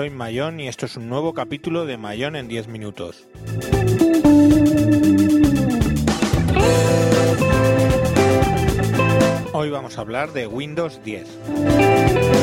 soy Mayón y esto es un nuevo capítulo de Mayón en 10 minutos. Hoy vamos a hablar de Windows 10.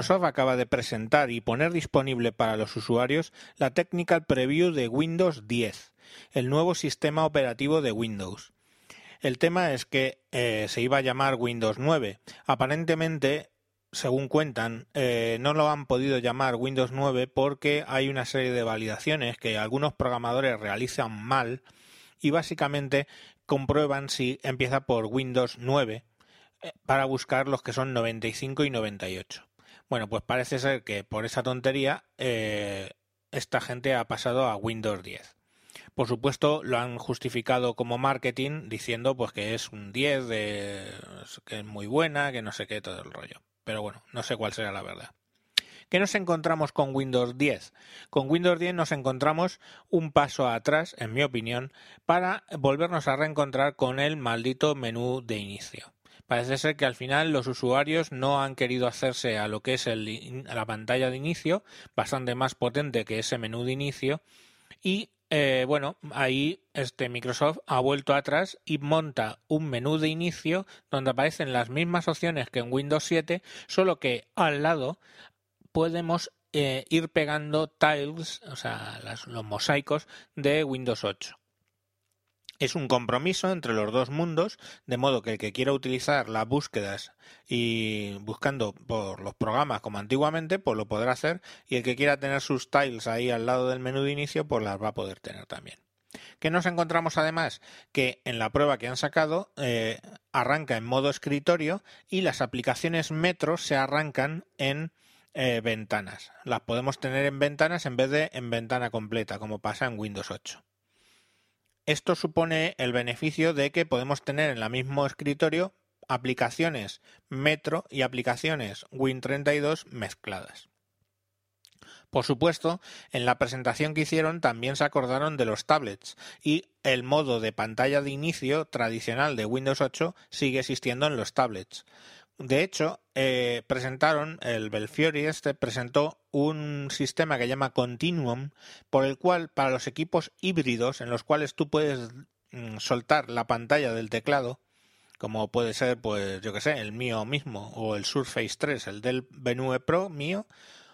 Microsoft acaba de presentar y poner disponible para los usuarios la Technical Preview de Windows 10, el nuevo sistema operativo de Windows. El tema es que eh, se iba a llamar Windows 9. Aparentemente, según cuentan, eh, no lo han podido llamar Windows 9 porque hay una serie de validaciones que algunos programadores realizan mal y básicamente comprueban si empieza por Windows 9 eh, para buscar los que son 95 y 98. Bueno, pues parece ser que por esa tontería eh, esta gente ha pasado a Windows 10. Por supuesto, lo han justificado como marketing diciendo pues que es un 10, de, que es muy buena, que no sé qué, todo el rollo. Pero bueno, no sé cuál será la verdad. ¿Qué nos encontramos con Windows 10? Con Windows 10 nos encontramos un paso atrás, en mi opinión, para volvernos a reencontrar con el maldito menú de inicio. Parece ser que al final los usuarios no han querido hacerse a lo que es la pantalla de inicio, bastante más potente que ese menú de inicio, y eh, bueno, ahí este Microsoft ha vuelto atrás y monta un menú de inicio donde aparecen las mismas opciones que en Windows 7, solo que al lado podemos eh, ir pegando tiles, o sea, los mosaicos de Windows 8. Es un compromiso entre los dos mundos, de modo que el que quiera utilizar las búsquedas y buscando por los programas como antiguamente, pues lo podrá hacer, y el que quiera tener sus tiles ahí al lado del menú de inicio, pues las va a poder tener también. ¿Qué nos encontramos además? Que en la prueba que han sacado eh, arranca en modo escritorio y las aplicaciones Metro se arrancan en eh, ventanas. Las podemos tener en ventanas en vez de en ventana completa, como pasa en Windows 8. Esto supone el beneficio de que podemos tener en el mismo escritorio aplicaciones Metro y aplicaciones Win32 mezcladas. Por supuesto, en la presentación que hicieron también se acordaron de los tablets y el modo de pantalla de inicio tradicional de Windows 8 sigue existiendo en los tablets. De hecho, eh, presentaron, el Belfiori este presentó un sistema que llama Continuum, por el cual para los equipos híbridos en los cuales tú puedes mm, soltar la pantalla del teclado, como puede ser, pues yo que sé, el mío mismo, o el Surface 3, el del Venue Pro mío,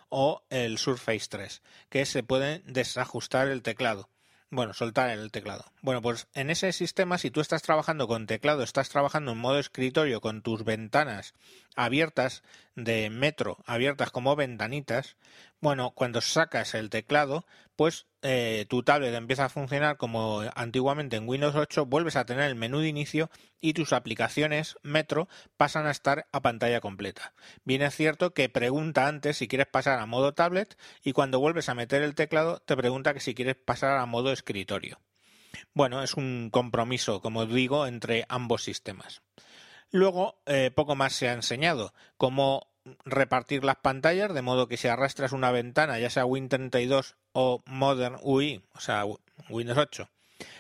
o el Surface 3, que se puede desajustar el teclado. Bueno, soltar el teclado. Bueno, pues en ese sistema, si tú estás trabajando con teclado, estás trabajando en modo escritorio con tus ventanas abiertas de metro, abiertas como ventanitas, bueno, cuando sacas el teclado, pues eh, tu tablet empieza a funcionar como antiguamente en Windows 8, vuelves a tener el menú de inicio y tus aplicaciones Metro pasan a estar a pantalla completa. Bien es cierto que pregunta antes si quieres pasar a modo tablet y cuando vuelves a meter el teclado te pregunta que si quieres pasar a modo escritorio. Bueno, es un compromiso, como digo, entre ambos sistemas. Luego, eh, poco más se ha enseñado, como repartir las pantallas, de modo que si arrastras una ventana, ya sea Win32 o Modern UI, o sea, Windows 8,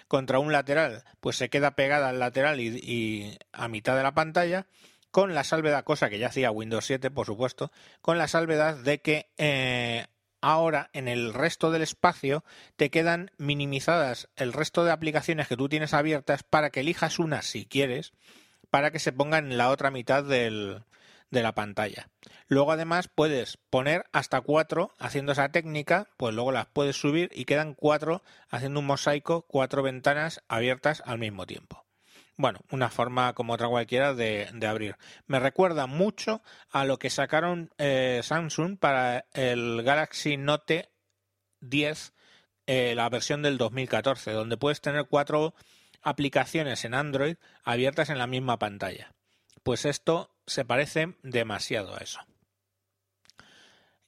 contra un lateral, pues se queda pegada al lateral y, a mitad de la pantalla, con la salvedad, cosa que ya hacía Windows 7, por supuesto, con la salvedad de que eh, ahora en el resto del espacio te quedan minimizadas el resto de aplicaciones que tú tienes abiertas para que elijas una si quieres, para que se pongan en la otra mitad del, de la pantalla. Luego además puedes poner hasta cuatro haciendo esa técnica, pues luego las puedes subir y quedan cuatro haciendo un mosaico, cuatro ventanas abiertas al mismo tiempo. Bueno, una forma como otra cualquiera de, abrir. Me recuerda mucho a lo que sacaron eh, Samsung para el Galaxy Note 10, eh, la versión del 2014, donde puedes tener cuatro aplicaciones en Android abiertas en la misma pantalla. Pues esto se parece demasiado a eso.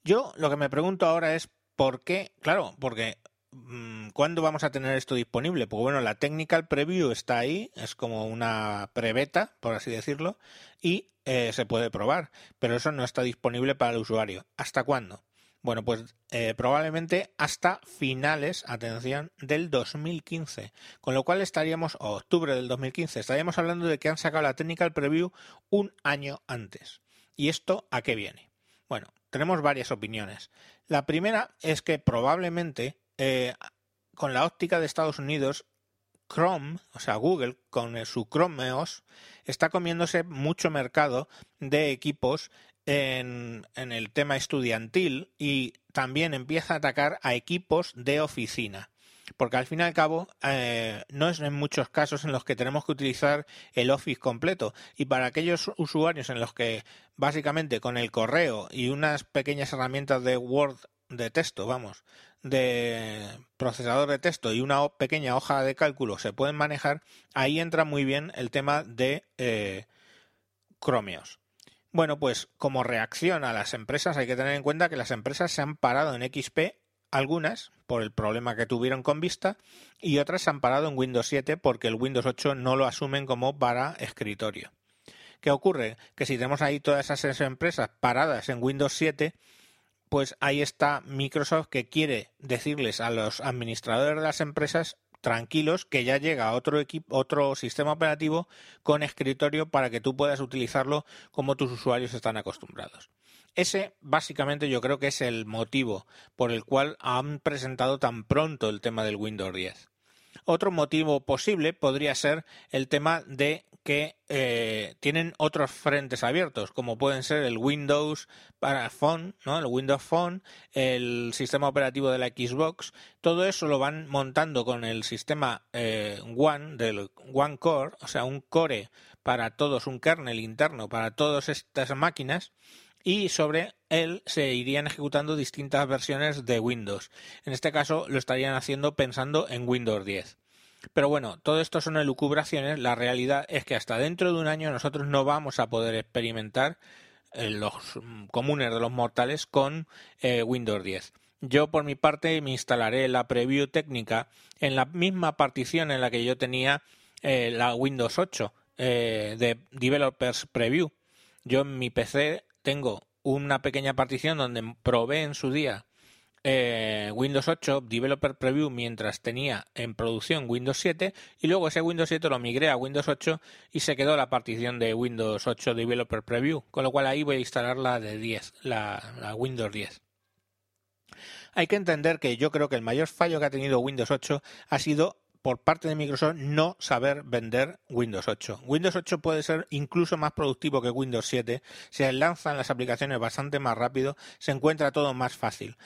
Yo lo que me pregunto ahora es por qué, claro, porque mm, ¿cuándo vamos a tener esto disponible? Pues bueno, la Technical Preview está ahí, es como una prebeta, por así decirlo, y eh, se puede probar, pero eso no está disponible para el usuario. ¿Hasta cuándo? Bueno, pues eh, probablemente hasta finales, atención, del 2015. Con lo cual estaríamos, o octubre del 2015, estaríamos hablando de que han sacado la Technical Preview un año antes. ¿Y esto a qué viene? Bueno, tenemos varias opiniones. La primera es que probablemente eh, con la óptica de Estados Unidos Chrome, o sea, Google, con su Chrome OS, está comiéndose mucho mercado de equipos en, el tema estudiantil y también empieza a atacar a equipos de oficina. Porque al fin y al cabo eh, no es en muchos casos en los que tenemos que utilizar el Office completo. Y para aquellos usuarios en los que básicamente con el correo y unas pequeñas herramientas de Word de texto, vamos, de procesador de texto y una pequeña hoja de cálculo se pueden manejar, ahí entra muy bien el tema de eh, Chromeos. Bueno, pues como reacción a las empresas hay que tener en cuenta que las empresas se han parado en XP, algunas por el problema que tuvieron con Vista y otras se han parado en Windows 7 porque el Windows 8 no lo asumen como para escritorio. ¿Qué ocurre? Que si tenemos ahí todas esas empresas paradas en Windows 7, pues ahí está Microsoft que quiere decirles a los administradores de las empresas tranquilos que ya llega otro equipo, otro sistema operativo con escritorio para que tú puedas utilizarlo como tus usuarios están acostumbrados. Ese básicamente yo creo que es el motivo por el cual han presentado tan pronto el tema del Windows 10. Otro motivo posible podría ser el tema de que eh, tienen otros frentes abiertos, como pueden ser el Windows para Phone, ¿no? el Windows Phone, el sistema operativo de la Xbox, todo eso lo van montando con el sistema eh, One del One Core, o sea, un core para todos, un kernel interno para todas estas máquinas y sobre él se irían ejecutando distintas versiones de Windows. En este caso lo estarían haciendo pensando en Windows 10. Pero bueno, todo esto son elucubraciones. La realidad es que hasta dentro de un año nosotros no vamos a poder experimentar eh, los comunes de los mortales con eh, Windows 10. Yo por mi parte me instalaré la preview técnica en la misma partición en la que yo tenía eh, la Windows 8 de Developers Preview. Yo en mi PC tengo una pequeña partición donde probé en su día eh, Windows 8 Developer Preview mientras tenía en producción Windows 7 y luego ese Windows 7 lo migré a Windows 8 y se quedó la partición de Windows 8 Developer Preview, con lo cual ahí voy a instalar la de 10, la, Windows 10. Hay que entender que yo creo que el mayor fallo que ha tenido Windows 8 ha sido por parte de Microsoft no saber vender Windows 8. Windows 8 puede ser incluso más productivo que Windows 7, se lanzan las aplicaciones bastante más rápido, se encuentra todo más fácil.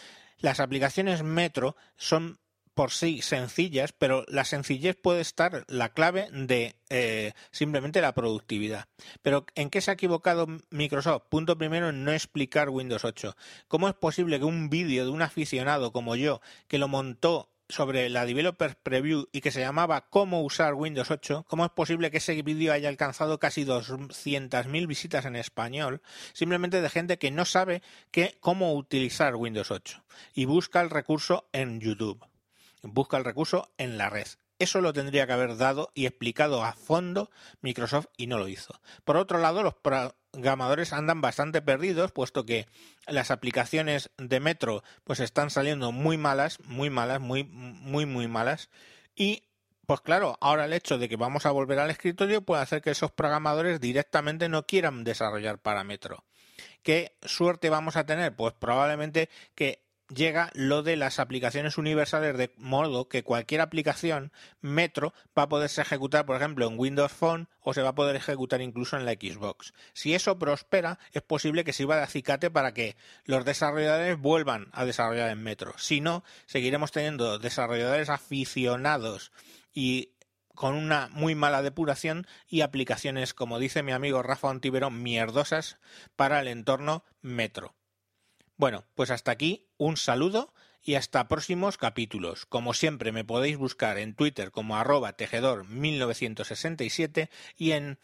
Las aplicaciones Metro son por sí sencillas, pero la sencillez puede estar la clave de eh, simplemente la productividad. Pero ¿en qué se ha equivocado Microsoft? Punto primero en no explicar Windows 8. ¿Cómo es posible que un vídeo de un aficionado como yo, que lo montó sobre la Developer Preview y que se llamaba Cómo usar Windows 8, ¿cómo es posible que ese vídeo haya alcanzado casi 200.000 visitas en español simplemente de gente que no sabe cómo utilizar Windows 8 y busca el recurso en YouTube, busca el recurso en la red? Eso lo tendría que haber dado y explicado a fondo Microsoft y no lo hizo. Por otro lado, los programadores andan bastante perdidos, puesto que las aplicaciones de Metro pues están saliendo muy malas, muy malas, muy, muy, muy malas. Y pues claro, ahora el hecho de que vamos a volver al escritorio puede hacer que esos programadores directamente no quieran desarrollar para Metro. ¿Qué suerte vamos a tener? Pues probablemente que llega lo de las aplicaciones universales de modo que cualquier aplicación Metro va a poderse ejecutar, por ejemplo, en Windows Phone o se va a poder ejecutar incluso en la Xbox. Si eso prospera, es posible que sirva de acicate para que los desarrolladores vuelvan a desarrollar en Metro. Si no, seguiremos teniendo desarrolladores aficionados y con una muy mala depuración y aplicaciones, como dice mi amigo Rafa Antivero, mierdosas para el entorno Metro. Bueno, pues hasta aquí un saludo y hasta próximos capítulos. Como siempre me podéis buscar en Twitter como arroba tejedor 1967 y en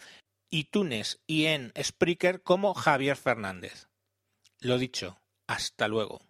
iTunes y en Spreaker como Javier Fernández. Lo dicho, hasta luego.